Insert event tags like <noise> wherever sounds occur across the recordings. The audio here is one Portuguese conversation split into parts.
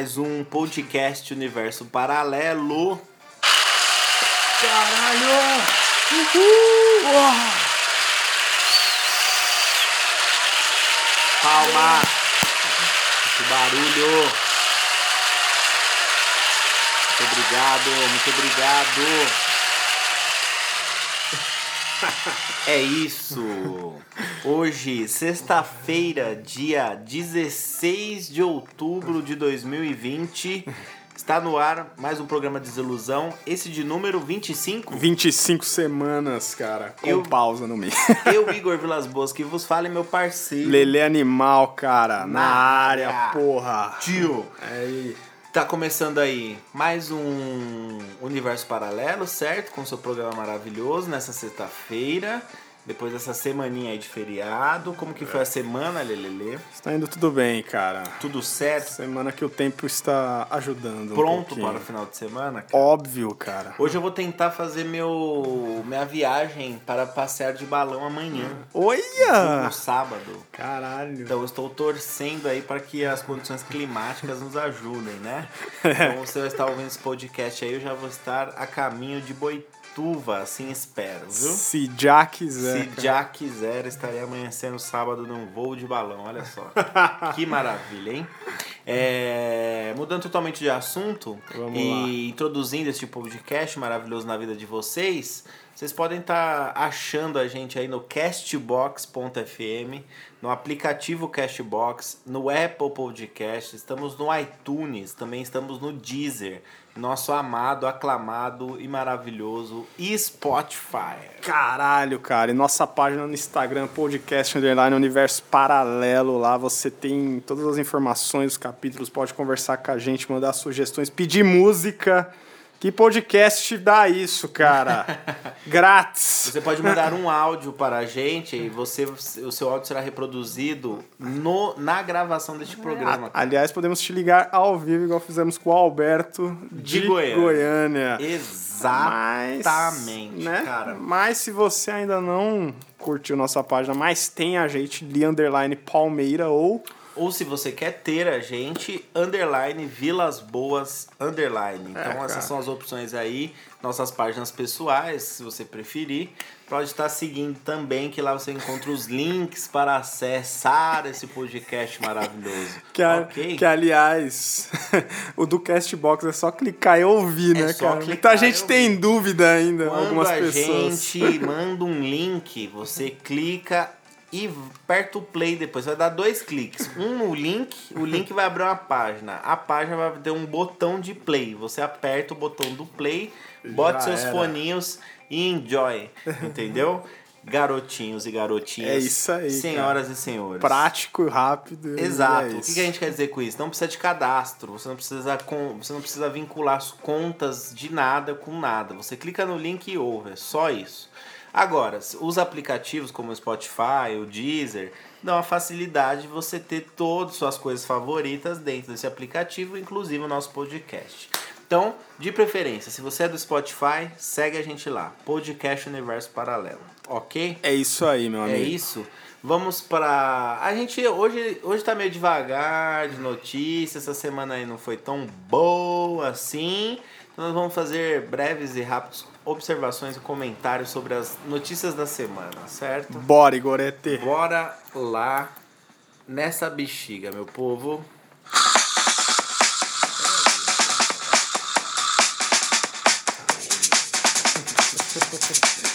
Mais um podcast Universo Paralelo. Caralho! Uhul! Uau! Palma! Barulho! Muito obrigado, muito obrigado! É isso! Hoje, sexta-feira, dia 16 de outubro de 2020, está no ar mais um programa Desilusão, esse de número 25. 25 semanas, cara, com Eu- pausa no meio. <laughs> Eu, Igor Vilas Boas, que vos fala, é meu parceiro. Lele animal, cara, na, Na área, área. porra. Tio. Aí, Tá começando aí mais um Universo Paralelo, certo? Com seu programa maravilhoso nessa sexta-feira. Depois dessa semaninha aí de feriado. Como que foi a semana, Lelele? está indo tudo bem, cara. Tudo certo? Semana que o tempo está ajudando. um Pronto pouquinho. para o final de semana? cara? Óbvio, cara. Hoje eu vou tentar fazer meu minha viagem para passear de balão amanhã, Olha! no sábado. Caralho. Então eu estou torcendo aí para que as condições climáticas nos ajudem, né? <laughs> Então você vai estar ouvindo esse podcast aí, eu já vou estar a caminho de Boituva, assim espero, viu? Se já quiser. Se já quiser, estarei amanhecendo sábado num voo de balão, olha só. <laughs> que maravilha, hein? É, mudando totalmente de assunto Vamos e introduzindo esse podcast maravilhoso na vida de vocês, vocês podem estar achando a gente aí no castbox.fm, no aplicativo Castbox, no Apple Podcast, estamos no iTunes, também estamos no Deezer, nosso amado, aclamado e maravilhoso Spotify. Caralho, cara. E nossa página no Instagram, podcast underline universo paralelo. Lá você tem todas as informações, os capítulos, pode conversar com a gente, mandar sugestões, pedir música. Que podcast dá isso, cara? <laughs> Grátis. Você pode mandar um áudio para a gente e você, o seu áudio será reproduzido no, na gravação deste programa. A- aliás, podemos te ligar ao vivo, igual fizemos com o Alberto de, De Goiânia. Goiânia. Exatamente, né? cara. Mas se você ainda não curtiu nossa página, mas tem a gente, Li Underline Palmeira ou Ou se você quer ter a gente, underline Vilas Boas, underline. Então É, cara. essas são as opções aí, nossas páginas pessoais, se você preferir. Pode estar seguindo também, que lá você encontra os links para acessar esse podcast maravilhoso. <laughs> Que, a- ok? que, aliás, <laughs> o do Castbox é só clicar e ouvir, É né, só cara? Muita gente tem dúvida ainda, Quando algumas a pessoas. gente <laughs> manda um link, você clica e aperta o play depois. Vai dar dois cliques. Um no link, o link vai abrir uma página. A página vai ter um botão de play. Você aperta o botão do play, bota Já seus era. foninhos e enjoy. Entendeu? <laughs> Garotinhos e garotinhas. É isso aí, Senhoras e senhores. Prático, rápido. e Exato. é o que, que a gente quer dizer com isso? Não precisa de cadastro, você não precisa, com, você não precisa vincular as contas de nada com nada. Você clica no link e ouve, é só isso. Agora, os aplicativos como o Spotify, o Deezer, dão a facilidade de você ter todas as suas coisas favoritas dentro desse aplicativo, inclusive o nosso podcast. Então, de preferência, se você é do Spotify, segue a gente lá, Podcast Universo Paralelo, ok? É isso aí, meu É amigo. isso. Vamos pra. A gente hoje, hoje tá meio devagar de notícias. Essa semana aí não foi tão boa assim. Então nós vamos fazer breves e rápidos observações e comentários sobre as notícias da semana, certo? Bora, Igorete. Bora lá nessa bexiga, meu povo. <laughs>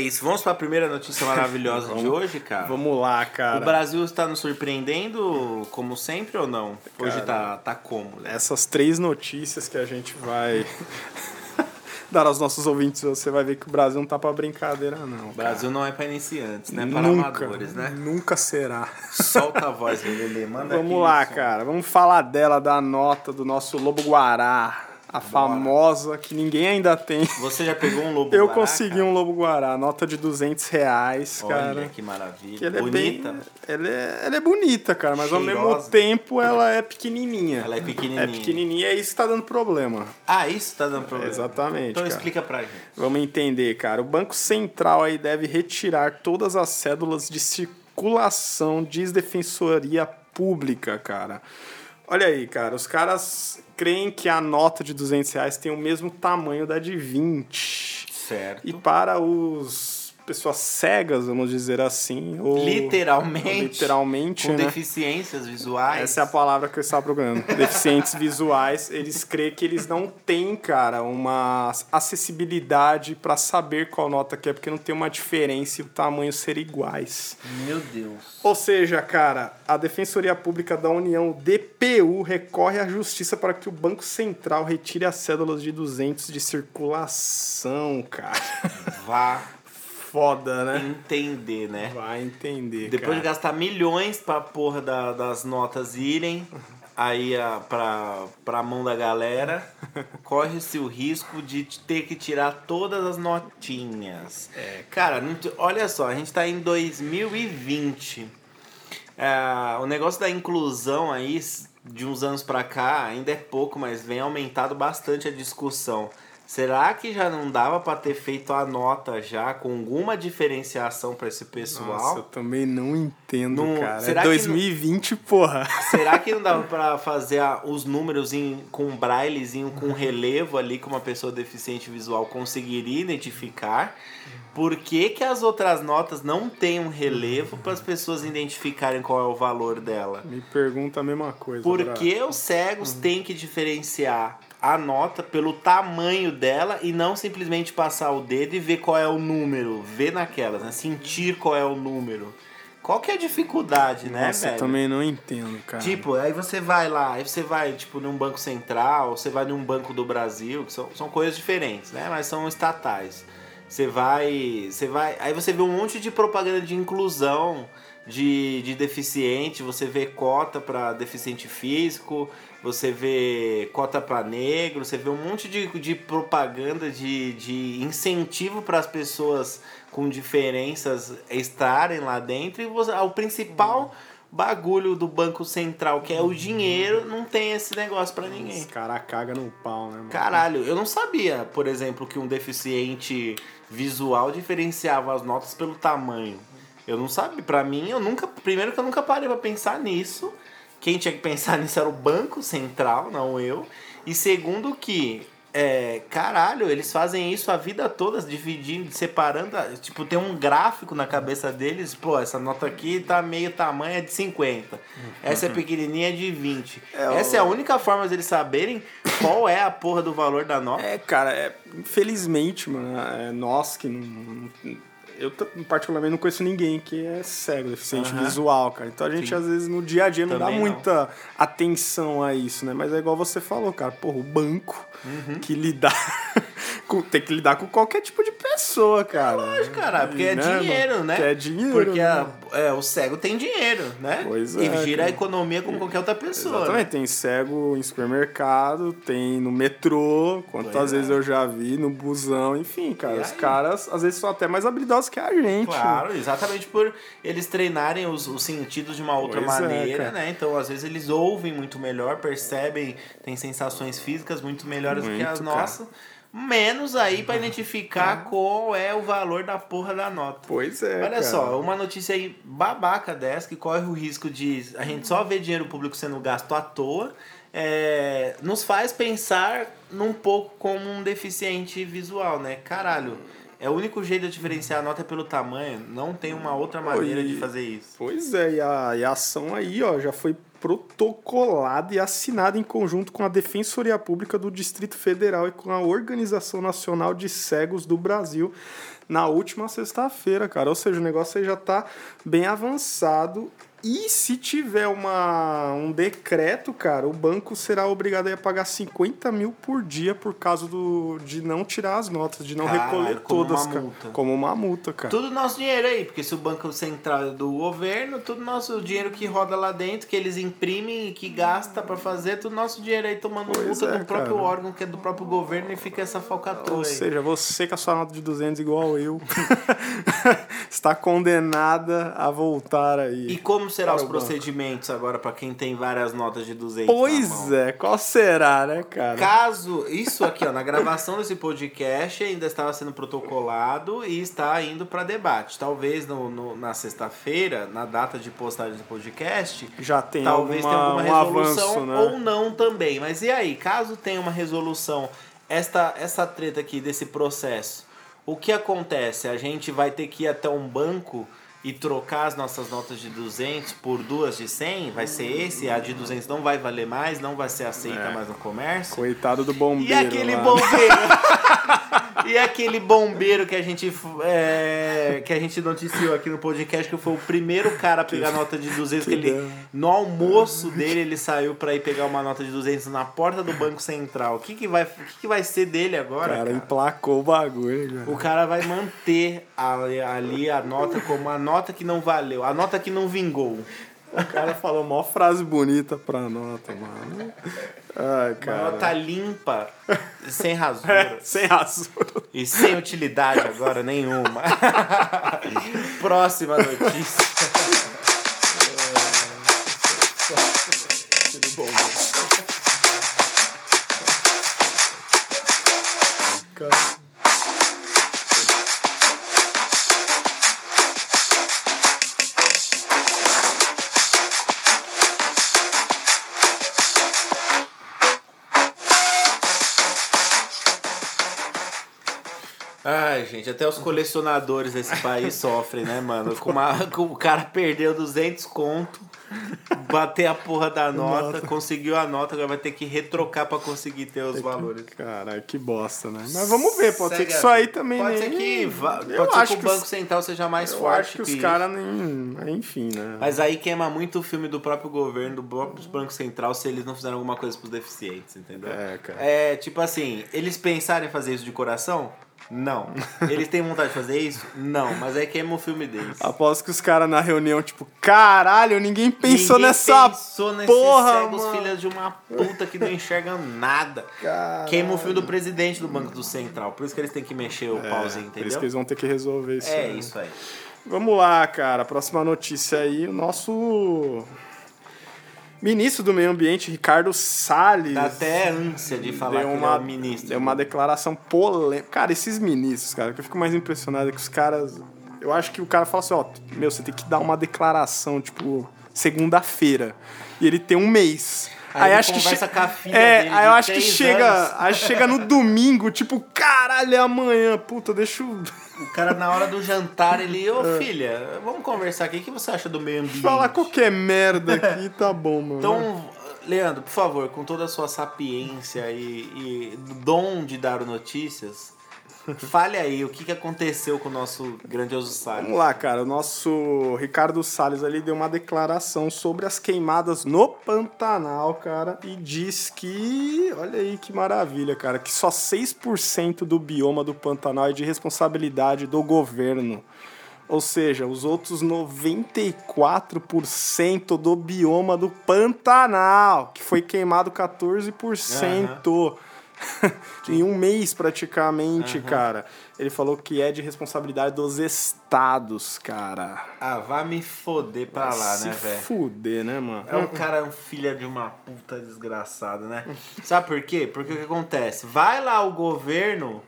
isso. Vamos para a primeira notícia maravilhosa de <laughs> hoje, cara. Vamos lá, O cara. Brasil está nos surpreendendo como sempre ou não? Hoje tá, tá como? né? Essas três notícias que a gente vai <laughs> dar aos nossos ouvintes, você vai ver que o Brasil não tá pra brincadeira, não. O Brasil não é para iniciantes, né? Para nunca, amadores, né? Nunca será. Solta a <laughs> voz, Lelê. Manda Vamos lá, o som. cara. Vamos falar dela, da nota do nosso Lobo Guará. A famosa que ninguém ainda tem. Você já pegou um lobo Eu consegui cara? um lobo guará, nota de 200 reais, Olha cara. que maravilha. Que ela é Bonita. bem, ela é, ela é bonita, cara, mas ao mesmo Cheirosa. tempo ela é pequenininha. Ela é pequenininha. É pequenininha e é isso tá dando problema. Ah, isso tá dando problema. Exatamente, Então cara. explica pra gente. Vamos entender, cara. O Banco Central aí deve retirar todas as cédulas de circulação, diz Defensoria Pública, cara. Olha aí, cara, os caras creem que a nota de 200 reais tem o mesmo tamanho da de 20. Certo. E para os pessoas cegas, vamos dizer assim, ou Literalmente. literalmente, Com né? deficiências visuais. Essa é a palavra que eu estava procurando. <laughs> Deficientes visuais, eles creem que eles não têm, cara, uma acessibilidade para saber qual nota que é, porque não tem uma diferença e o tamanho ser iguais. Meu Deus. Ou seja, cara, a Defensoria Pública da União, DPU, recorre à justiça para que o Banco Central retire as cédulas de 200 de circulação, cara. Vá Foda, né? entender, né? Vai entender, Depois de cara. gastar milhões pra porra da- das notas irem aí a, pra, pra mão da galera, <laughs> corre-se o risco de ter que tirar todas as notinhas. É, Cara, olha só, a gente tá em 2020. É, o negócio da inclusão aí, de uns anos pra cá, ainda é pouco, mas vem aumentado bastante a discussão. Será que já não dava pra ter feito a nota já com alguma diferenciação pra esse pessoal? Nossa, eu também não entendo, Não- cara. será é que 2020, porra. Será que não dava <laughs> pra fazer a- os números em, com brailezinho, com relevo ali que uma pessoa deficiente visual conseguiria identificar? Por que, que as outras notas não têm um relevo para as pessoas identificarem qual é o valor dela? Me pergunta a mesma coisa. Por que os cegos têm que diferenciar a nota pelo tamanho dela e não simplesmente passar o dedo e ver qual é o número? Ver naquelas, né? Sentir qual é o número. Qual que é a dificuldade, né, Nossa, eu velho? também não entendo, cara. Tipo, aí você vai lá, aí você vai, tipo, num banco central, você vai num banco do Brasil, que são, são coisas diferentes, né? Mas são estatais. Você vai. Você vai. Aí você vê um monte de propaganda de inclusão de, de deficiente, você vê cota para deficiente físico, você vê cota para negro, você vê um monte de, de propaganda de, de incentivo para as pessoas com diferenças estarem lá dentro. E você, o principal bagulho do Banco Central, que é o dinheiro, não tem esse negócio para ninguém. Os caras cagam no pau, né, mano? Caralho, eu não sabia, por exemplo, que um deficiente visual diferenciava as notas pelo tamanho. Eu não sabia. Pra mim, eu nunca. Primeiro que eu nunca parei pra pensar nisso. Quem tinha que pensar <laughs> nisso era o Banco Central, não eu. E segundo que. É, caralho, eles fazem isso a vida toda, dividindo, separando. Tipo, tem um gráfico na cabeça deles. Pô, essa nota aqui tá meio tamanho, é de 50. Essa é pequenininha, é de 20. essa é a única forma deles saberem qual é a porra do valor da nota. É, cara, é, infelizmente, mano, é, nós que não. não- eu, particularmente, não conheço ninguém que é cego, deficiente Aham. visual, cara. Então a gente, Sim. às vezes, no dia a dia, não dá Também não. muita atenção a isso, né? Mas é igual você falou, cara. Porra, o banco Uhum. que lidar. <laughs> com- tem que lidar com qualquer tipo de pessoa, cara. Lógico, cara, porque é Né, dinheiro, mano? né? Que é dinheiro, Porque né? a- é, o cego tem dinheiro, né? Pois e é, gira a cara. economia como qualquer outra pessoa. né? Exatamente, tem cego em supermercado, tem no metrô, quantas Pois é. vezes eu já vi, no busão, enfim, cara. E os aí? caras às vezes são até mais habilidosos que a gente. Claro, exatamente por eles treinarem os, os sentidos de uma outra Pois é, maneira, cara. né? Então, às vezes, eles ouvem muito melhor, percebem, têm sensações físicas muito melhores do que as Muito, cara. nossas. Menos aí pra identificar qual é o valor da porra da nota. Pois é. Olha cara. só, uma notícia aí babaca dessa que corre o risco de a gente só ver dinheiro público sendo gasto à toa, é, nos faz pensar num pouco como um deficiente visual, né? Caralho, é o único jeito de diferenciar a nota é pelo tamanho, não tem uma outra maneira de e- fazer isso. Pois é, e a, e a ação aí, ó, já foi protocolada e assinada em conjunto com a Defensoria Pública do Distrito Federal e com a Organização Nacional de Cegos do Brasil na última sexta-feira, cara. Ou seja, o negócio aí já tá bem avançado. E se tiver uma, um decreto, cara, o banco será obrigado a pagar 50 mil por dia por causa do, de não tirar as notas, de não Caralho, recolher todas, cara. multa. Como uma multa, cara. Tudo nosso dinheiro aí, porque se o Banco Central é do governo, tudo nosso dinheiro que roda lá dentro, que eles imprime e que gasta pra fazer do nosso dinheiro aí tomando Pois multa é, do próprio cara. órgão, que é do próprio governo, e fica essa falcatrua Ou aí. seja, você com a sua nota de 200 igual eu, <laughs> está condenada a voltar aí. E como serão os Para o banco. procedimentos agora pra quem tem várias notas de 200 na mão? Pois é, qual será, né, cara? Caso isso aqui, ó, na gravação desse podcast ainda estava sendo protocolado e está indo para debate. Talvez no, no- na sexta-feira, na data de postagem do podcast, Já tem talvez alguma, tenha alguma um resolução avanço, né? ou não também. Mas e aí, caso tenha uma resolução, esta, essa treta aqui desse processo, o que acontece? A gente vai ter que ir até um banco e trocar as nossas notas de 200 por duas de 100? Vai ser esse? A de 200 não vai valer mais, não vai ser aceita É. mais no comércio? Coitado do bombeiro. E aquele lá. bombeiro? <laughs> e aquele bombeiro que a gente é, que a gente noticiou aqui no podcast que foi o primeiro cara a pegar nota de 200 que ele no almoço dele ele saiu pra ir pegar uma nota de 200 na porta do Banco Central. O que que vai o que que vai ser dele agora, Cara, cara? emplacou o bagulho, cara. O cara vai manter ali, ali a nota como a nota que não valeu, a nota que não vingou. O cara falou mó frase bonita pra nota, mano. Ai, Uma cara. nota limpa, <laughs> sem rasura. Sem razão. E sem utilidade agora nenhuma. <laughs> Próxima notícia. Ai, gente, até os colecionadores desse país sofrem, né, mano? Com uma, com o cara perdeu 200 conto, bater a porra da nota, conseguiu a nota, agora vai ter que retrocar pra conseguir ter os valores. Caralho, que bosta, né? Mas vamos ver, pode ser que a isso aí também Pode nem... ser que, va- Eu pode ser acho que o que Banco os- Central seja mais Eu forte acho que os isso. caras nem... Enfim, né? Mas aí queima muito o filme do próprio governo, do próprio Banco Central, se eles não fizeram alguma coisa pros deficientes, entendeu? É, cara. É, tipo assim, eles pensarem em fazer isso de coração? Não. <laughs> Eles têm vontade de fazer isso? Não. Mas aí queima o filme deles. Aposto que os caras na reunião, tipo, caralho, ninguém pensou Ninguém nessa pensou nesses porra, cegos mano. filhas de uma puta que não enxergam nada. Caralho. Queima o filme do presidente do Banco do Central. Por isso que eles têm que mexer o pauzinho, Por isso entendeu? que eles vão ter que resolver isso. É aí. isso aí. Vamos lá, cara. Próxima notícia aí, o nosso ministro do Meio Ambiente, Ricardo Salles. Dá até ânsia de falar deu que uma, é ministro. Deu uma declaração polêmica. Cara, esses ministros, cara, que eu fico mais impressionado é que os caras. Eu acho que o cara fala assim, ó, meu, você tem que dar uma declaração, tipo, segunda-feira. E ele tem um mês. Aí ele acho que conversa che- com a filha É, aí eu acho que três chega, acho que chega no domingo, tipo, caralho, é amanhã. Puta, deixa eu O cara, na hora do jantar, ele... <laughs> É. Ô, filha, vamos conversar aqui. O que você acha do meio ambiente? falar qualquer merda aqui, tá bom, mano. Então, Leandro, por favor, com toda a sua sapiência e, e dom de dar notícias, fale aí o que, que aconteceu com o nosso grandioso Salles. Vamos lá, cara. O nosso Ricardo Salles ali deu uma declaração sobre as queimadas no Pantanal, cara, e diz que, olha aí que maravilha, cara, que só 6% do bioma do Pantanal é de responsabilidade do governo. Ou seja, os outros 94% do bioma do Pantanal, que foi queimado 14%. <laughs> em um mês praticamente, cara. Ele falou que é de responsabilidade dos estados, cara. Ah, vá me foder pra lá, Se né, velho? fuder, né, mano? É um cara, um filho de uma puta desgraçado, né? Sabe por quê? Porque o que acontece? Vai lá o governo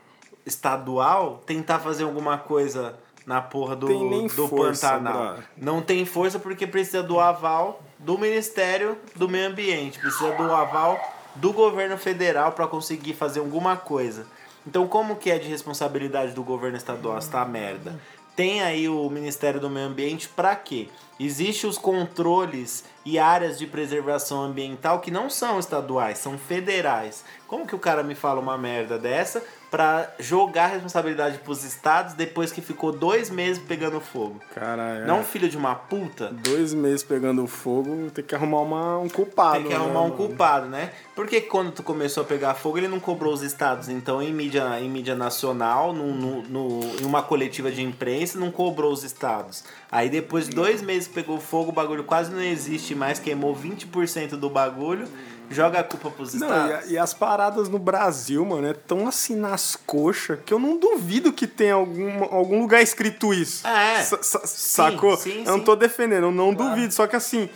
estadual tentar fazer alguma coisa na porra do, do força, Pantanal. brother. Não tem força porque precisa do aval do Ministério do Meio Ambiente, precisa do aval do governo federal para conseguir fazer alguma coisa. Então, como que é de responsabilidade do governo estadual esta merda? Tem aí o Ministério do Meio Ambiente para quê? Existem os controles e áreas de preservação ambiental que não são estaduais, são federais. Como que o cara me fala uma merda dessa? Pra jogar a responsabilidade pros estados depois que ficou dois meses pegando fogo. Caralho. Não filho de uma puta? Dois meses pegando fogo, tem que arrumar uma, um culpado. Tem que né, arrumar um mano? culpado, né? Porque quando tu começou a pegar fogo, ele não cobrou os estados. Então, em mídia, em mídia nacional, no, no, no- em uma coletiva de imprensa, não cobrou os estados. Aí depois de dois meses que pegou fogo, o bagulho quase não existe mais, queimou 20% do bagulho, joga a culpa pros Não, estados. e, e as paradas no Brasil, mano, é tão assim nas coxas que eu não duvido que tenha algum, algum lugar escrito isso. É. Sa- sa- sacou? sim, eu não sim. tô defendendo, eu não Claro. duvido. Só que assim,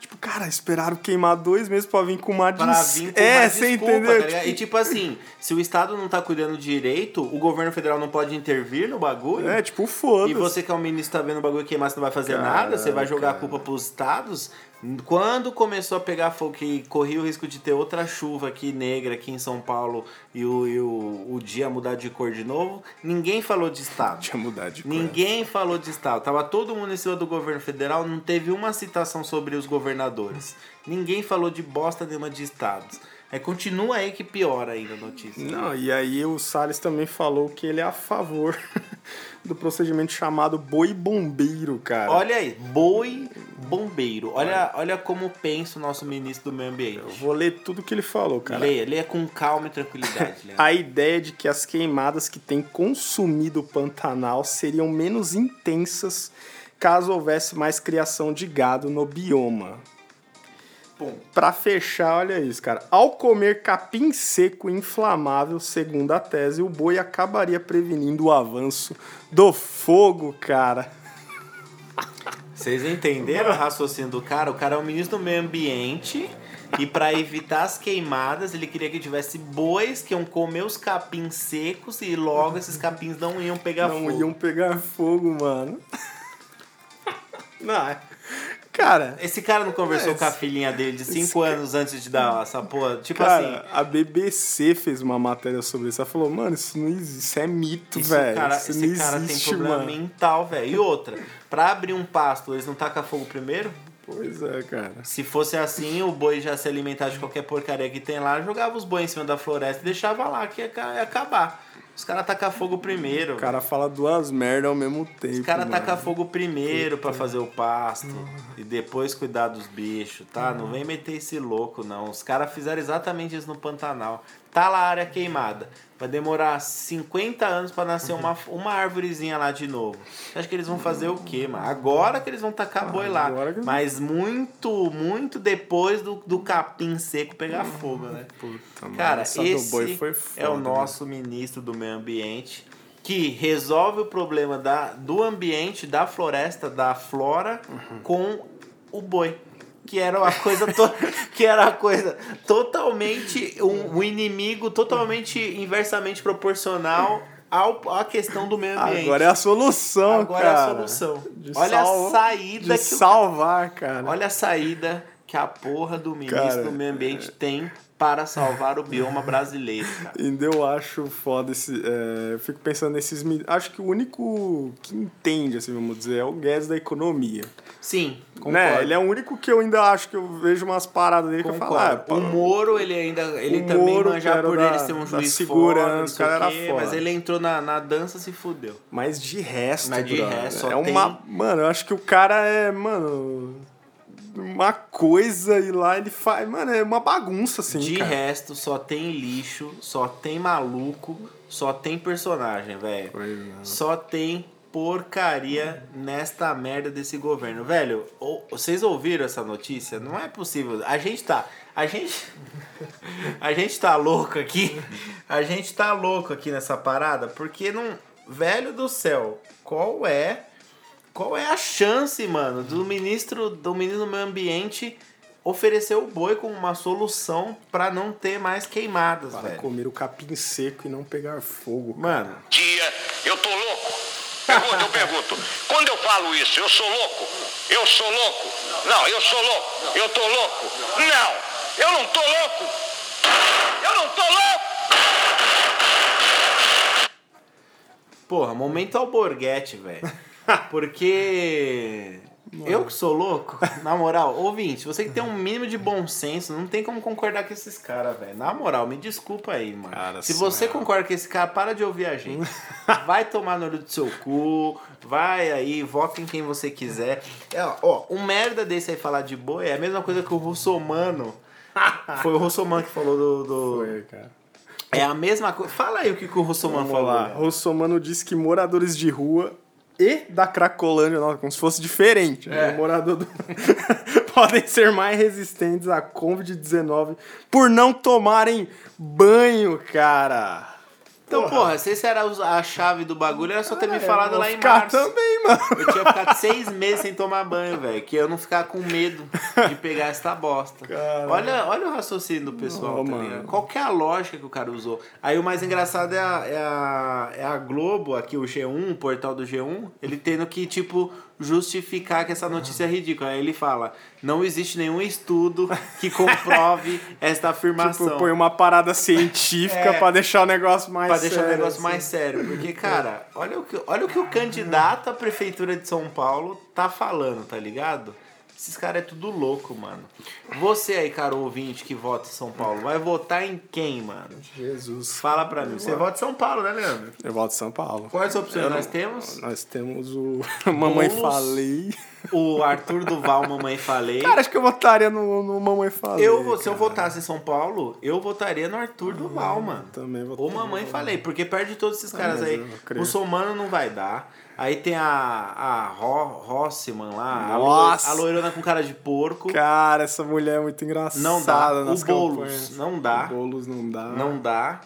tipo, cara, esperaram queimar dois meses pra vir com uma Pra des- vir com É, você desculpa, entendeu? tá? E tipo assim, se o Estado não tá cuidando direito, o governo federal não pode intervir no bagulho. é, tipo, foda-se. E você que é o ministro tá vendo o bagulho queimar, você não vai fazer Cara, nada, você vai jogar cara. a culpa pros estados. Quando começou a pegar fogo, que corria o risco de ter outra chuva aqui negra aqui em São Paulo e o, e o, o dia mudar de cor de novo, ninguém falou de estado. Tinha mudado de cor. Ninguém falou de estado. Tava todo mundo em cima do governo federal, não teve uma citação sobre os governadores. Ninguém falou de bosta nenhuma de estados. É, continua aí que piora ainda a notícia. Não, e aí o Salles também falou que ele é a favor <laughs> do procedimento chamado boi bombeiro, cara. Olha aí, boi bombeiro. Olha, olha como pensa o nosso ministro do meio ambiente. Eu vou ler tudo que ele falou, cara. Leia, leia com calma e tranquilidade. <laughs> A ideia de que as queimadas que têm consumido o Pantanal seriam menos intensas caso houvesse mais criação de gado no bioma. Pum. Pra fechar, olha isso, cara. Ao comer capim seco inflamável, segundo a tese, o boi acabaria prevenindo o avanço do fogo, cara. Vocês entenderam o raciocínio do cara? O cara é o ministro do meio ambiente e para evitar as queimadas, ele queria que tivesse bois que iam comer os capins secos e logo esses capins não iam pegar Não fogo. iam pegar fogo, mano. Não, é- cara, Esse cara não conversou Mas- com a filhinha dele de 5 esse ca- anos antes de dar essa porra? Tipo cara, assim, a BBC fez uma matéria sobre isso. Ela falou, mano, isso não existe, isso é mito, velho. cara, Isso esse cara tem existe, problema mano. mental, velho. E outra, pra abrir um pasto, eles não tacam fogo primeiro? Pois é, cara. Se fosse assim, o boi já se alimentar de qualquer porcaria que tem lá, jogava os bois em cima da floresta e deixava lá que ia acabar. Os caras tacam fogo primeiro. O cara fala duas merdas ao mesmo tempo. Os caras tacam fogo primeiro pra fazer o pasto e depois cuidar dos bichos, tá? Não vem meter esse louco, não. Os caras fizeram exatamente isso no Pantanal. Tá lá a área queimada. Vai demorar 50 anos pra nascer uma, uma árvorezinha lá de novo. Você acha que eles vão fazer o quê, mano? Agora que eles vão tacar boi lá. que- Mas muito, muito depois do, do capim seco pegar fogo, né? Puta, Cara, essa do esse boi foi é o foda, nosso ministro do meio ambiente que resolve o problema da, do ambiente, da floresta, da flora Uhum. com o boi. Que era uma coisa to- <laughs> que era uma coisa totalmente um, um inimigo totalmente inversamente proporcional ao, à questão do meio ambiente. Agora é a solução, Agora cara. é a solução. De Olha a saída De que salvar, cara. Olha a saída que a porra do ministro Cara, do meio ambiente tem para salvar o bioma brasileiro, cara. Ainda eu acho foda esse. é, eu fico pensando nesses. Acho que o único que entende, assim, vamos dizer, é o Guedes da economia. Sim, concordo. Né? Ele é o único que eu ainda acho que eu vejo umas paradas dele que eu falo. Ah, Concordo. o Moro, ele ainda. Ele O também Moro, por da- ele ser um juiz segurança, foda, cara quê, foda. Mas ele entrou na, na dança se fudeu. Mas de resto, Mas de brother, resto, só é tem- uma. Mano, eu acho que o cara é, mano. Uma coisa e lá ele faz. Mano, é uma bagunça, assim. de cara. resto, só tem lixo, só tem maluco, só tem personagem, velho. É. Só tem porcaria nesta merda desse governo. Velho, ou- vocês ouviram essa notícia? Não é possível. A gente tá. A gente. <laughs> A gente tá louco aqui. A gente tá louco aqui nessa parada, porque não. Velho do céu, qual é. Qual é a chance, mano, do ministro do ministro do meio ambiente oferecer o boi como uma solução pra não ter mais queimadas, Para velho? comer o capim seco e não pegar fogo. Mano, dia, eu tô louco. Pergunta, eu pergunto. Quando eu falo isso, eu sou louco? Eu sou louco? Não, eu sou louco. Eu tô louco? Não, eu não tô louco. Eu não tô louco. Porra, momento alborguete, velho. Porque. Eu que sou louco, na moral, ouvinte, você que tem um mínimo de bom senso, não tem como concordar com esses caras, velho. Na moral, me desculpa aí, mano. Cara, Se você concorda com esse cara, para de ouvir a gente. Vai tomar no olho do seu cu, vai aí, vota em quem você quiser. É, ó, um merda desse aí falar de boi é a mesma coisa que o russomano. Foi o russomano que falou do. do- Foi, cara. É a mesma coisa. Fala aí o que, que o russomano falou. lá. né? Russomano disse que moradores de rua e da Cracolândia, nossa, como se fosse diferente. né? É. O morador do... <laughs> podem ser mais resistentes à Covid-19 por não tomarem banho, cara. Então, porra, se essa era a chave do bagulho, era só ter me É, falado lá em março. também, mano. Eu tinha ficado seis meses sem tomar banho, velho. Que eu não ficar com medo de pegar esta bosta. Olha, olha o raciocínio do pessoal, Ô, tá ligado? Qual que é a lógica que o cara usou? Aí o mais engraçado é a, é a, é a Globo, aqui o G1, o portal do G1, ele tendo que, tipo, justificar que essa notícia é ridícula. Aí ele fala, não existe nenhum estudo que comprove <laughs> esta afirmação. Tipo, põe uma parada <laughs> científica É. pra deixar o negócio mais Pra deixar o sério, negócio assim. mais sério. Porque, cara, olha o, que, olha o que o candidato à prefeitura de São Paulo tá falando, tá ligado? Esses caras é tudo louco, mano. Você aí, cara ouvinte que vota em São Paulo, vai votar em quem, mano? Jesus. Fala pra mim. Você vota em São Paulo, né, Leandro? Eu volto de São Paulo. Quais opções nós temos? Nós temos o <laughs> Mamãe. Falei. O Arthur Duval, Mamãe Falei. Cara, acho que eu votaria no, no Mamãe Falei. eu, se eu cara. votasse em São Paulo, eu votaria no Arthur Duval, mano. Também Ou votaria. mamãe falei, porque perde todos esses caras mas aí. eu Somano não vai dar. Aí tem a, a Ro, Rossman lá, a, lo- Nossa! a loirona com cara de porco. Cara, essa mulher é muito engraçada. Não dá. O Boulos campanhas. não dá. O Boulos não dá. Não dá.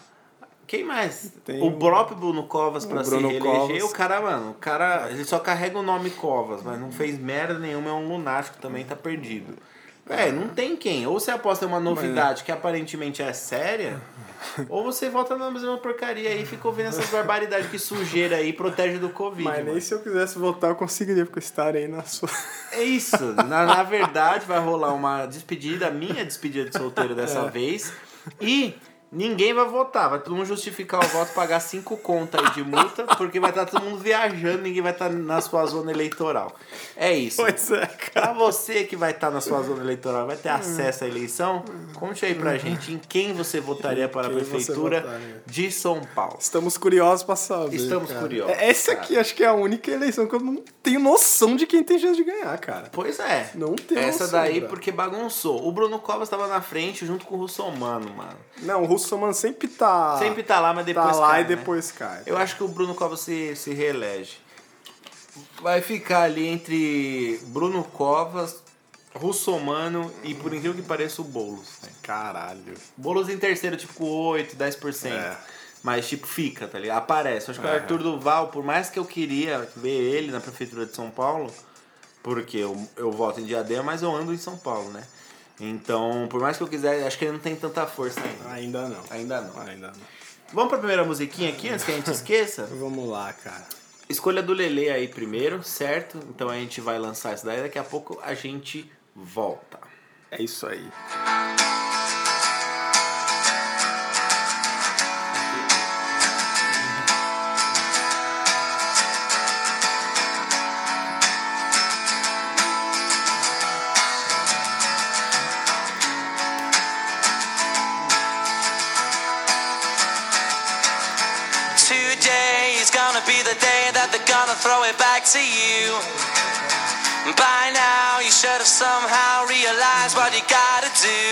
Quem mais? Tem o próprio Bruno Covas pra se reeleger. Covas. O cara, mano, o cara, ele só carrega o nome Covas, mas não fez merda nenhuma, é um lunático também, tá perdido. É, não tem quem. Ou você aposta em uma novidade que aparentemente é séria, <laughs> ou você volta na mesma porcaria aí e fica ouvindo essas barbaridades que sujeira aí protege do Covid. Mas mano. nem se eu quisesse votar, eu conseguiria, porque estarei na sua. É isso. Na, na <laughs> verdade, vai rolar uma despedida, minha despedida de solteiro dessa É. vez. E ninguém vai votar. Vai todo mundo justificar o voto, pagar cinco contas aí de multa, porque vai estar todo mundo viajando, ninguém vai estar na sua zona eleitoral. É isso. Pois é, Pra cara. você que vai estar na sua zona eleitoral, vai ter acesso à eleição, conte aí pra gente em quem você votaria para a prefeitura de São Paulo. Estamos curiosos pra saber. Estamos cara. curiosos, É- Essa aqui acho que é a única eleição que eu não tenho noção de quem tem chance de ganhar, cara. Pois é. Não tenho Essa noção, daí cara. porque bagunçou. O Bruno Covas tava na frente junto com o Russomano, mano. Não, o Russomano sempre tá. Sempre tá lá, mas depois tá lá cai, e né? depois cai. Eu acho que o Bruno Covas se, se reelege. Vai ficar ali entre Bruno Covas, Russomano e, por incrível que pareça, o Boulos. né? Caralho. Boulos em terceiro, tipo, com 8, 10%. É. Mas, tipo, fica, tá ligado? Aparece. Acho que o Arthur Duval, por mais que eu queria ver ele na Prefeitura de São Paulo, porque eu, eu voto em Diadema, mas eu ando em São Paulo, né? Então, por mais que eu quiser, acho que ele não tem tanta força ainda. Ainda não. Ainda não. Ainda não. Vamos pra primeira musiquinha aqui, antes que a gente esqueça? <laughs> Vamos lá, cara. Escolha do Lele aí primeiro, certo? Então a gente vai lançar isso daí, daqui a pouco a gente volta. É isso aí. Today throw it back to you. By now, you should have somehow realized what you gotta do.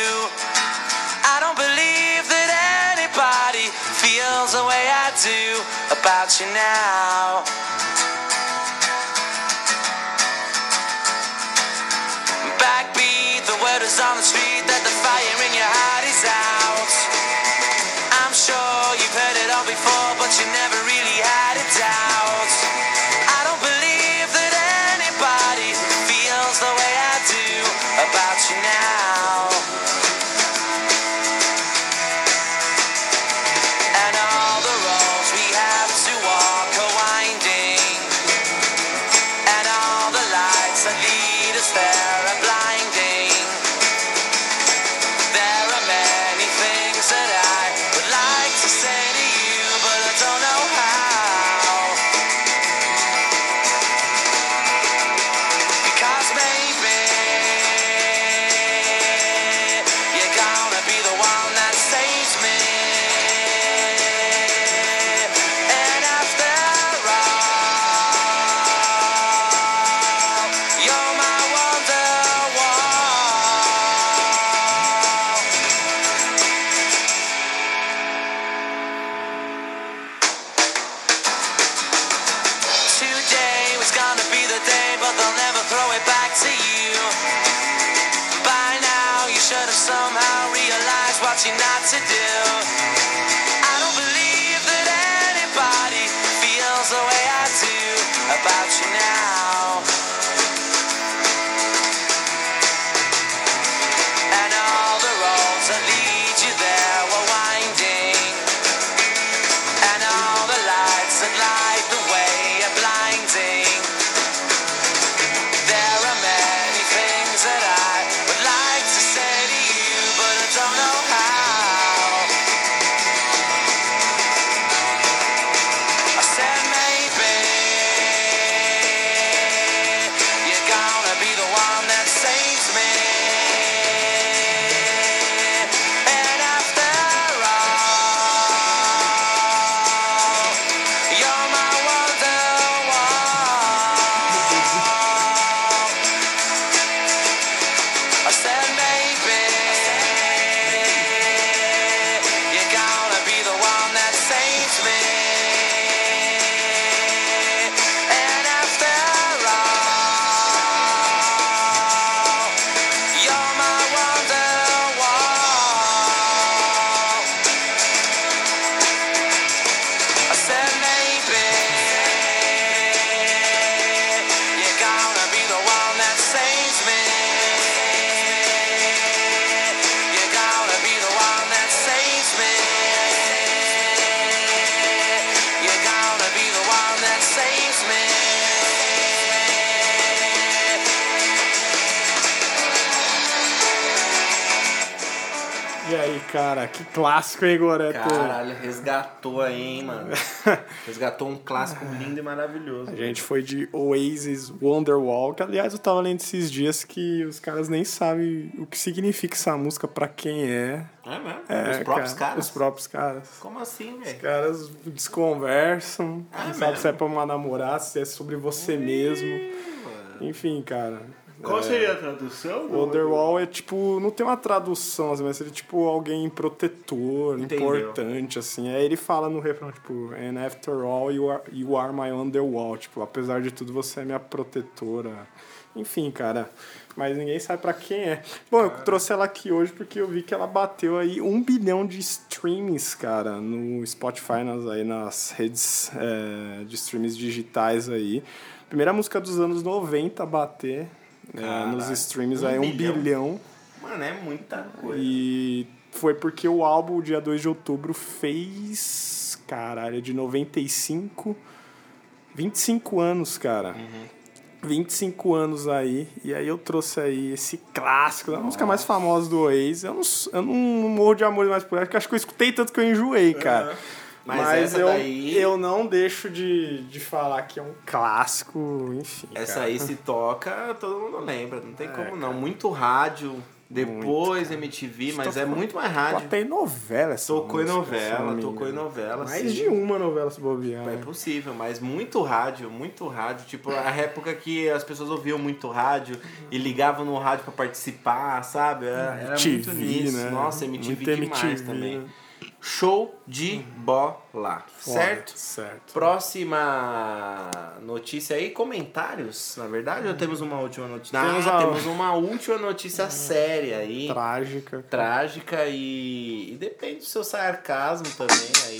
I don't believe that anybody feels the way I do about you now. Que clássico, hein, Goreto? Caralho, resgatou aí, hein, mano. <laughs> Resgatou um clássico lindo e maravilhoso. A gente foi de Oasis Wonderwall, que aliás eu tava lendo esses dias que os caras nem sabem o que significa essa música pra quem é. É mesmo? É, Os próprios cara, caras? Os próprios caras. Como assim, Os velho? caras desconversam, Ah, não sabe se é pra uma namorada, se é sobre você mesmo. Enfim, cara. Qual seria a tradução? Wonderwall é tipo, não tem uma tradução, assim, mas seria tipo alguém protetor, Entendeu. importante, assim. Aí ele fala no refrão, tipo, and after all, you are, you are my underwall. Tipo, apesar de tudo, você é minha protetora. Enfim, cara. Mas ninguém sabe pra quem é. Bom, eu trouxe ela aqui hoje porque eu vi que ela bateu aí um bilhão de streams, cara, no Spotify, nas, aí nas redes é, de streams digitais aí. Primeira música dos anos 90 a bater é, nos streams um aí, um bilhão? bilhão. Mano, é muita coisa. E foi porque o álbum, dia 2 de outubro, fez. Caralho, de 95. 25 anos, cara. 25 anos aí. E aí eu trouxe aí esse clássico, a música mais famosa do Oasis. Eu não, eu não morro de amor mais por ela, porque acho que eu escutei tanto que eu enjoei, cara. Mas Mas, eu, daí- eu não deixo de, de falar que é um clássico, enfim. Essa cara. aí se toca, todo mundo lembra. Não tem como não. Muito rádio, depois MTV, mas é muito mais Tocou rádio. até em novela essa Tocou em música, não novela, tocou em novela. Mais sim. de uma novela se bobear. É possível, mas muito rádio, muito rádio. Tipo, a época que as pessoas ouviam muito rádio e ligavam no rádio pra participar, sabe? Era, era muito MTV, nisso. né? Nossa, MTV Muito demais MTV, também. né? Show de bola, certo? Certo. Próxima notícia aí, comentários, na verdade, ou temos uma última notícia? Temos ah, a- temos uma última notícia séria aí, Trágica. trágica e, e depende do seu sarcasmo também aí.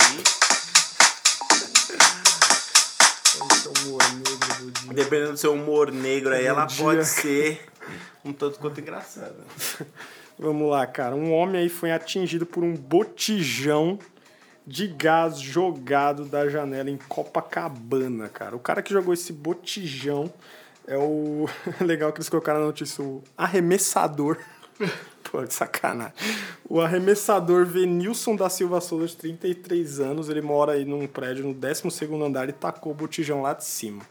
Dependendo do seu humor negro aí, ela pode ser um tanto quanto engraçada. <laughs> Vamos lá, cara. Um homem aí foi atingido por um botijão de gás jogado da janela em Copacabana, cara. O cara que jogou esse botijão é o. <laughs> Legal que eles colocaram na notícia, o arremessador. <laughs> Pô, de sacanagem. O arremessador Venilson da Silva Souza, de 33 anos, ele mora aí num prédio no 12º andar e tacou o botijão lá de cima.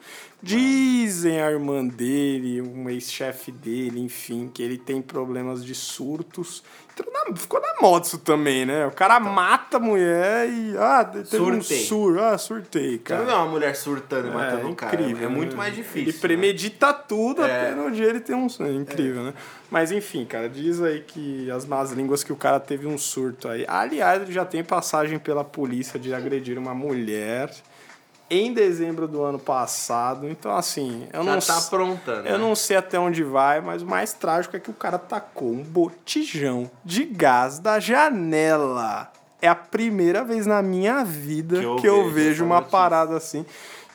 Dizem a irmã dele, um ex-chefe dele, enfim, que ele tem problemas de surtos. Na- ficou na moda isso também, né? O cara mata a mulher e... Ah, teve um Surtei. sur... Ah, surtei, cara. não vê uma mulher surtando e matando É o cara. incrível. É muito né? mais difícil. Ele né? premedita tudo É. até no dia ele tem um. É incrível, né? Mas enfim, cara, diz aí que as más línguas que o cara teve um surto aí. Aliás, ele já tem passagem pela polícia de agredir uma mulher. Em dezembro do ano passado. Então, assim, eu Já não tá s- aprontando. Eu né? não sei até onde vai, mas o mais trágico é que o cara tacou um botijão de gás da janela. É a primeira vez na minha vida Que que eu eu, vejo vejo uma notícia. parada assim.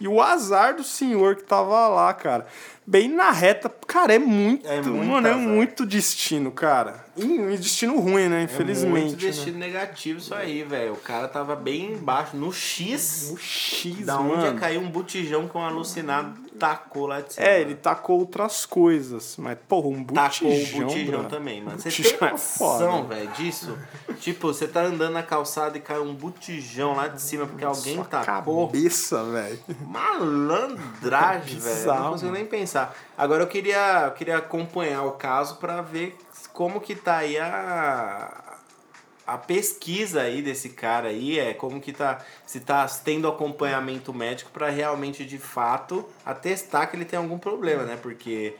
E o azar do senhor que tava lá, cara. Bem na reta. Cara, é muito. É muito mano, é azar. muito destino, cara. E destino ruim, né? É Infelizmente. muito destino negativo isso aí, velho. O cara tava bem embaixo, no X. né? O X, Da onde ia mano. cair um botijão com um alucinado, tacou lá de cima. É, ele tacou outras coisas. Mas, porra, um botijão. Tacou o botijão bro. também, mano. Você tem é noção, foda. velho, disso? tipo, você tá andando na calçada e cai um botijão lá de cima porque alguém Sua tacou. cabeça, velho. Malandragem, velho. Não consigo nem pensar. Agora eu queria, eu queria acompanhar o caso pra ver como que tá aí a a pesquisa aí desse cara aí é como que tá se tá tendo acompanhamento médico pra realmente de fato atestar que ele tem algum problema, né? Porque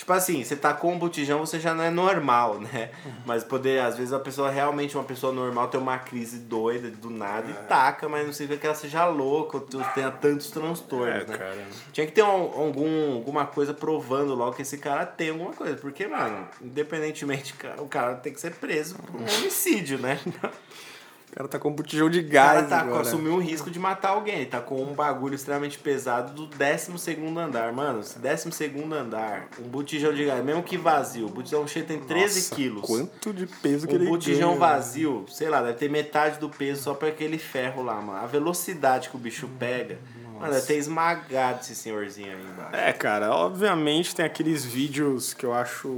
Tipo assim, você tacou um botijão, você já não é normal, né? Mas poder, às vezes a pessoa realmente, uma pessoa normal, tem uma crise doida do nada É. e taca, mas não significa que ela seja louca ou tenha tantos transtornos, É, né? cara. Tinha que ter um- algum, alguma coisa provando logo que esse cara tem alguma coisa. Porque, mano, independentemente, <laughs> o cara tem que ser preso por um homicídio, né? <laughs> O cara tá com um botijão de O cara gás tá, agora. assumiu um risco de matar alguém. Tá com um bagulho extremamente pesado do 12 andar. Mano, esse 12 andar, um botijão de gás, mesmo que vazio, o botijão cheio tem 13 Nossa, quilos. Quanto de peso que O ele botijão ganha, vazio, sei lá, deve ter metade do peso só pra aquele ferro lá, mano. A velocidade que o bicho pega, mano, deve ter esmagado esse senhorzinho aí embaixo. É, cara, obviamente tem aqueles vídeos que eu acho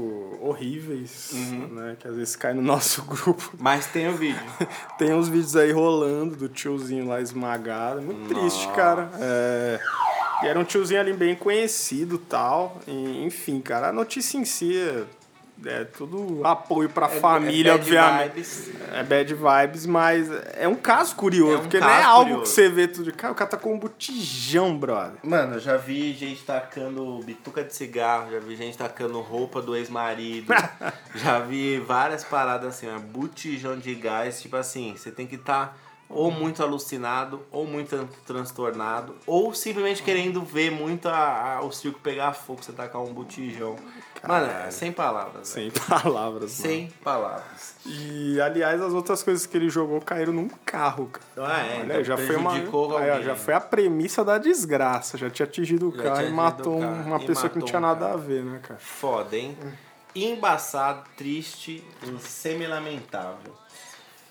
horríveis, Uhum. né? Que às vezes cai no nosso <laughs> grupo. Mas tem o vídeo. <laughs> Tem uns vídeos aí rolando do tiozinho lá esmagado. Muito triste, cara. É... E era um tiozinho ali bem conhecido tal. E, enfim, cara, a notícia em si é, é tudo apoio pra família, é bad obviamente. vibes. É bad vibes, mas é um caso curioso, É um porque não é caso algo curioso. que você vê tudo. Cara, o cara tá com um botijão, brother. Mano, eu já vi gente tacando bituca de cigarro, já vi gente tacando roupa do ex-marido, <laughs> já vi várias paradas assim, ó, botijão de gás, tipo assim, você tem que estar ou muito alucinado, ou muito tran- transtornado, ou simplesmente querendo ver muito a, a- o circo pegar fogo, você tacar um botijão. Mano, sem palavras. velho. Sem palavras, mano. Sem palavras. E, aliás, as outras coisas que ele jogou caíram num carro, cara. Ah, é, Olha, então já foi uma. aí, já foi a premissa da desgraça. Já tinha atingido o Já carro e matou carro uma e pessoa que não matou tinha um nada cara. a ver, né, cara? Foda, hein? Embaçado, triste e semi-lamentável.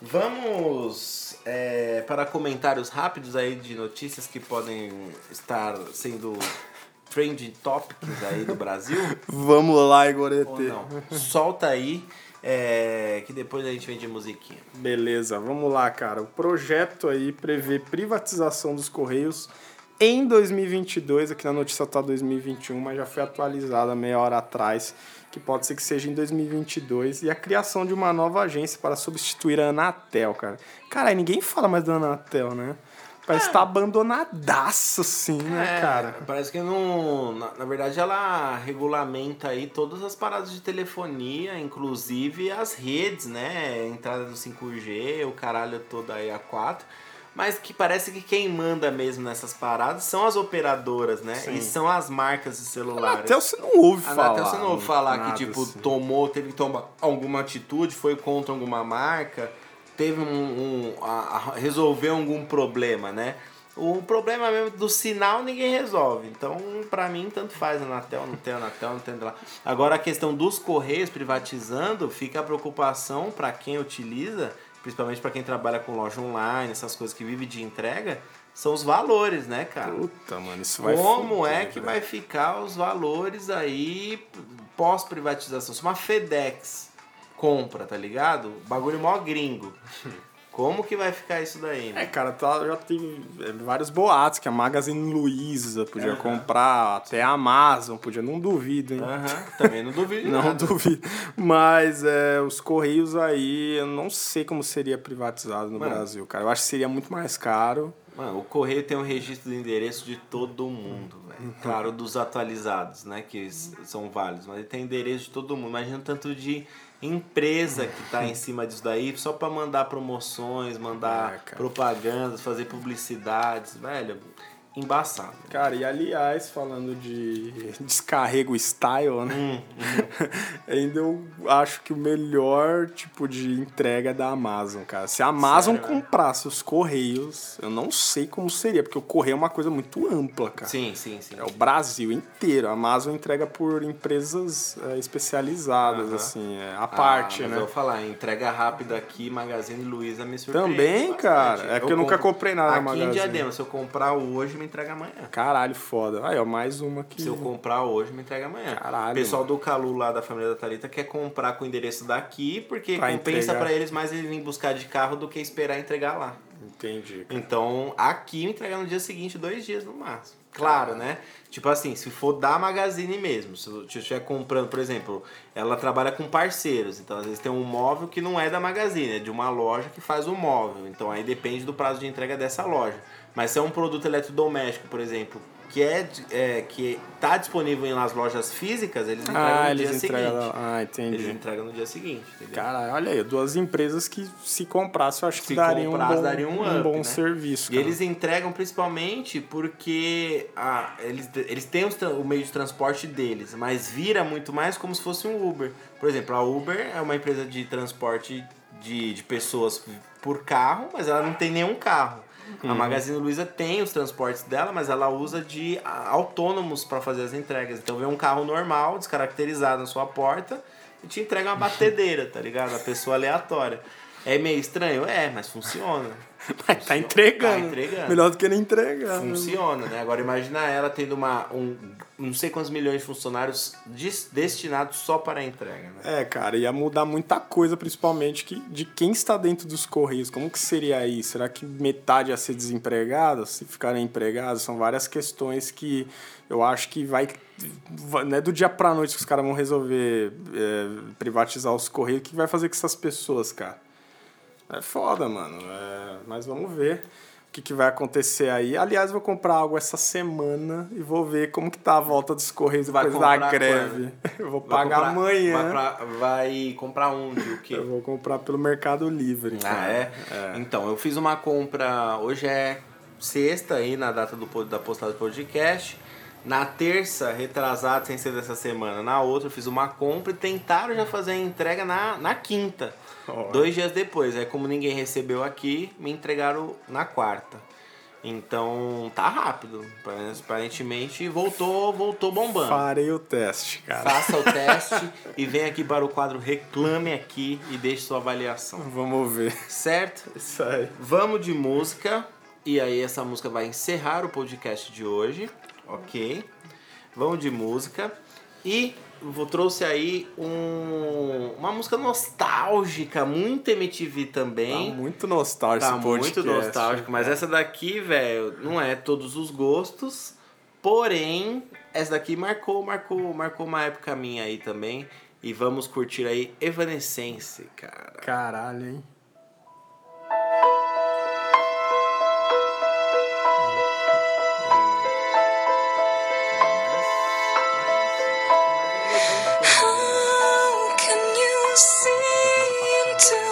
Vamos é, para comentários rápidos aí de notícias que podem estar sendo trending topics aí do Brasil. <laughs> Vamos lá, Igorete. Solta aí, é, que depois a gente vem de musiquinha. Beleza, vamos lá, cara. O projeto aí prevê privatização dos Correios em 2022. Aqui na notícia tá 2021, mas já foi atualizada meia hora atrás, que pode ser que seja em 2022. E a criação de uma nova agência para substituir a Anatel, cara. Cara, ninguém fala mais da Anatel, né? Parece que tá abandonadaço, assim, né, É, cara? Parece que não. Na, na verdade, ela regulamenta aí todas as paradas de telefonia, inclusive as redes, né? Entrada do 5G, o caralho todo aí a 4. Mas que parece que quem manda mesmo nessas paradas são as operadoras, né? E são as marcas de celulares. Até você não ouve falar. Anatel você não ouve falar nada que, tipo, assim. tomou, teve que tomar alguma atitude, foi contra alguma marca, teve um. um a- a- resolveu algum problema, né? O problema mesmo do sinal ninguém resolve. Então, pra mim, tanto faz Anatel, não tem Anatel, não tem lá. Agora, a questão dos Correios privatizando, fica a preocupação pra quem utiliza, principalmente pra quem trabalha com loja online, essas coisas que vive de entrega, são os valores, né, cara? Puta, mano, isso vai Como foder, é que velho. vai ficar os valores aí pós-privatização? Se uma FedEx compra, tá ligado? Bagulho mó gringo. <laughs> Como que vai ficar isso daí, É, né? cara, tá, já tem é, vários boatos que a Magazine Luiza podia comprar, até a Amazon podia, não duvido, hein? Aham, também não duvido <laughs> Não nada. duvido. Mas é, os Correios aí, eu não sei como seria privatizado no Mano. Brasil, cara. Eu acho que seria muito mais caro. Mano, o correio tem um registro de endereço de todo mundo, velho. Uhum. Claro, dos atualizados, né? Que são válidos, mas ele tem endereço de todo mundo. Imagina tanto de empresa que tá em cima disso daí só pra mandar promoções, mandar cara. propagandas, fazer publicidades, velho. Embaçado. Cara, e aliás, falando de <laughs> descarrego style, né? Hum, <laughs> Ainda eu acho que o melhor tipo de entrega é da Amazon, cara. Se a Amazon Sério, comprasse os Correios, eu não sei como seria, porque o Correio é uma coisa muito ampla, cara. Sim, sim, sim. É o Brasil inteiro. A Amazon entrega por empresas é, especializadas, Aham. assim, é, a parte, ah, mas né? Eu vou falar, entrega rápida aqui, Magazine Luiza me surpreende. Também, cara. É que eu nunca compro- comprei nada na Aqui em Magazine. Diadema, se eu comprar hoje, me entrega amanhã. Caralho, foda. Aí, ó, mais uma que. Se eu comprar hoje, me entrega amanhã. Caralho, O pessoal do Calu lá da família da Thalita quer comprar com o endereço daqui, porque Pra compensa pra eles mais eles virem buscar de carro do que esperar entregar lá. Entendi. cara. Então, aqui me entregar no dia seguinte, dois dias no máximo. Claro, né? Tipo assim, se for da Magazine mesmo, se eu estiver comprando, por exemplo, ela trabalha com parceiros, então às vezes tem um móvel que não é da Magazine, é de uma loja que faz o móvel. Então aí depende do prazo de entrega dessa loja. Mas se é um produto eletrodoméstico, por exemplo, que é, é que tá disponível nas lojas físicas, eles entregam Ah, no eles dia entregam. seguinte. Ah, Eles entendi. entregam no dia seguinte, entendeu? Caralho, olha aí, duas empresas que se comprasse, eu acho que Se dariam um bom, daria um um up, bom né? serviço. E cara. eles entregam principalmente porque ah, eles, eles têm os o meio de transporte deles, mas vira muito mais como se fosse um Uber. Por exemplo, a Uber é uma empresa de transporte de, de pessoas por carro, mas ela não tem nenhum carro. Uhum. A Magazine Luiza tem os transportes dela, mas ela usa de autônomos para fazer as entregas. Então vem um carro normal, descaracterizado na sua porta e te entrega uma batedeira, tá ligado? A pessoa aleatória. É meio estranho? É, mas funciona. <laughs> Mas tá entregando. Tá entregando. Melhor do que não entregar. Funciona, né? Agora imagina ela tendo uma, um não sei quantos milhões de funcionários des- destinados só para a entrega, né? É, cara, ia mudar muita coisa, principalmente que, de quem está dentro dos Correios. Como que seria aí? Será que metade ia ser desempregada? Se ficarem empregados? São várias questões que eu acho que vai... vai- Não é do dia pra noite que os caras vão resolver é, privatizar os Correios. O que vai fazer com essas pessoas, cara? É foda, mano. É, mas vamos ver o que, que vai acontecer aí. Aliás, vou comprar algo essa semana e vou ver como que tá a volta dos Correios Vai depois da greve. Eu <laughs> vou Vai pagar comprar- amanhã. Vai, pra- vai comprar onde? O quê? Eu vou comprar pelo Mercado Livre. Ah, cara. é? Então, eu fiz uma compra. Hoje é sexta aí, na data do, da postada do podcast. Na terça, retrasado, sem ser dessa semana, na outra, eu fiz uma compra e tentaram já fazer a entrega na, na quinta. Ó. Dois dias depois. Aí, como ninguém recebeu aqui, me entregaram na quarta. Então, tá rápido. Aparentemente, voltou, voltou bombando. Farei o teste, cara. Faça o <laughs> teste e venha aqui para o quadro Reclame Aqui e deixe sua avaliação. Vamos ver. Certo? Isso aí. Vamos de música. E aí essa música vai encerrar o podcast de hoje. Ok? Vamos de música. E vou trouxe aí um, uma música nostálgica, muito MTV Tá também. muito nostálgico Tá esse podcast. muito nostálgico, mas essa daqui, velho, não é todos os gostos. Porém, essa daqui marcou, marcou, marcou uma época minha aí também. E vamos curtir aí Evanescence, cara. Caralho, hein? Can you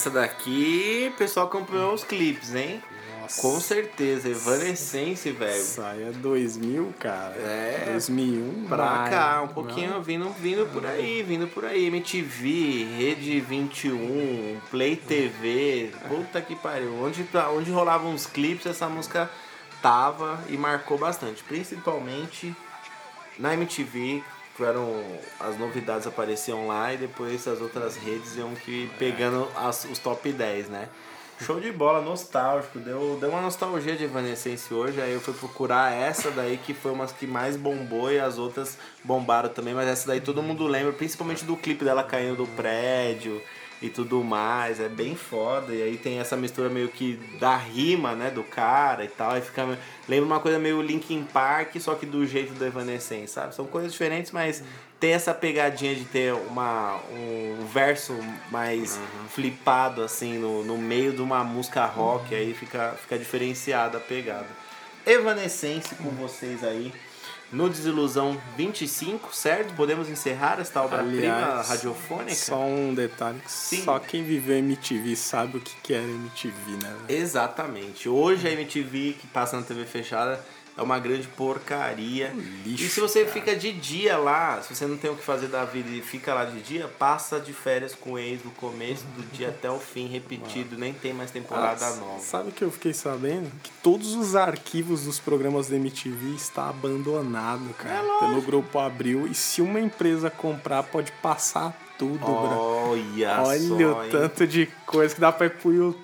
Essa daqui, o pessoal acompanhou os clipes, hein? Nossa. Com certeza, Evanescence, velho. Isso aí é 2000, cara. É. 2001. Pra vai. cá, um pouquinho vindo, vindo por aí, vindo por aí. MTV, Rede 21, Play TV, puta que pariu. Onde, pra- onde rolavam uns clipes, essa música tava e marcou bastante. Principalmente na MTV, que eram, as novidades apareciam lá e depois as outras redes iam que pegando as- os top 10, né? Show de bola, nostálgico. Deu, deu uma nostalgia de Evanescence hoje. Aí eu fui procurar essa daí que foi umas que mais bombou e as outras bombaram também. Mas essa daí todo mundo lembra, principalmente do clipe dela caindo do prédio e tudo mais. É bem foda. E aí tem essa mistura meio que da rima, né, do cara e tal. Aí fica. Lembra uma coisa meio Linkin Park, só que do jeito do Evanescence, sabe? São coisas diferentes, mas tem essa pegadinha de ter uma, um verso mais flipado, assim, no, no meio de uma música rock. Aí fica, fica diferenciada a pegada. Evanescence com vocês aí. No Desilusão 25, certo? Podemos encerrar esta obra-prima radiofônica? Só um detalhe Sim. só quem viveu MTV sabe o que era MTV, né? Exatamente. Hoje a MTV que passa na TV fechada é uma grande porcaria. lixo, e se você cara. fica de dia lá, se você não tem o que fazer da vida e fica lá de dia, passa de férias com o ex do começo do dia até o fim, repetido, nem tem mais temporada Ah, nova. Sabe o que eu fiquei sabendo? Que todos os arquivos dos programas da MTV está abandonado, cara. É pelo grupo Abril. E se uma empresa comprar, pode passar tudo, bro. Olha, Olha só, o hein? tanto de coisa que dá pra ir pro YouTube,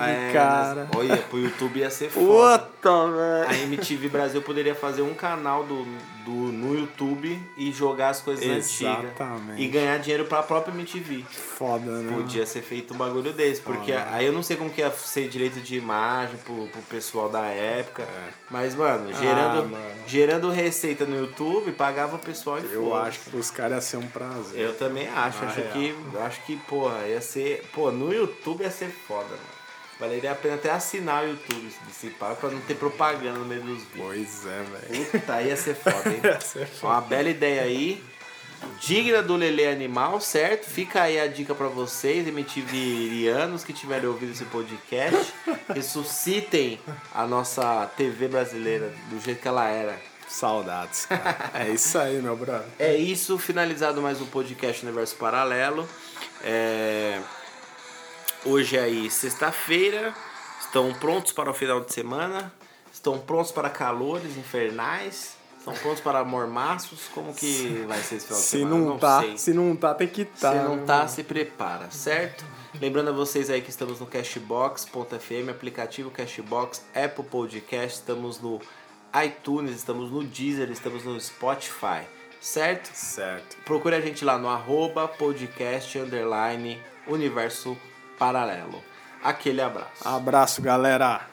É, cara. mas, olha, pro YouTube ia ser foda. Puta, velho. A MTV Brasil poderia fazer um canal do, do, no YouTube e jogar as coisas antigas. Exatamente. E ganhar dinheiro pra própria MTV. Foda, né? Podia ser feito um bagulho desse, porque aí eu não sei como que ia ser direito de imagem pro, pro pessoal da época. Mas, mano, gerando, É. Ah, mano. gerando receita no YouTube, pagava o pessoal e Eu acho que pros caras ia ser um prazer. Eu também acho. Na acho real. que, acho que, porra, ia ser. Pô, no YouTube ia ser foda, mano. Valeria a pena até assinar o YouTube se pá, pra não ter propaganda no meio dos vídeos. Pois é, velho. Puta, ia ser <laughs> foda, hein? Ia ser Uma bela ideia aí. Digna do Lelê Animal, certo? Fica aí a dica pra vocês, MTVianos que tiverem ouvido esse podcast. Ressuscitem a nossa TV brasileira do jeito que ela era. Saudades, cara. É isso aí, meu brother. É isso, finalizado mais um podcast Universo Paralelo. É, Hoje é aí sexta-feira. Estão prontos para o final de semana? Estão prontos para calores infernais? Estão prontos para mormaços? Como que vai ser esse final de Se semana? não, tá, sei. se não tá, tem que estar. Se não tá, se prepara, certo? Lembrando a vocês aí que estamos no Cashbox.fm, aplicativo Cashbox, Apple Podcast, estamos no iTunes, estamos no Deezer, estamos no Spotify, certo? Certo. Procure a gente lá no arroba podcast underline universo paralelo. Aquele abraço. Abraço, galera.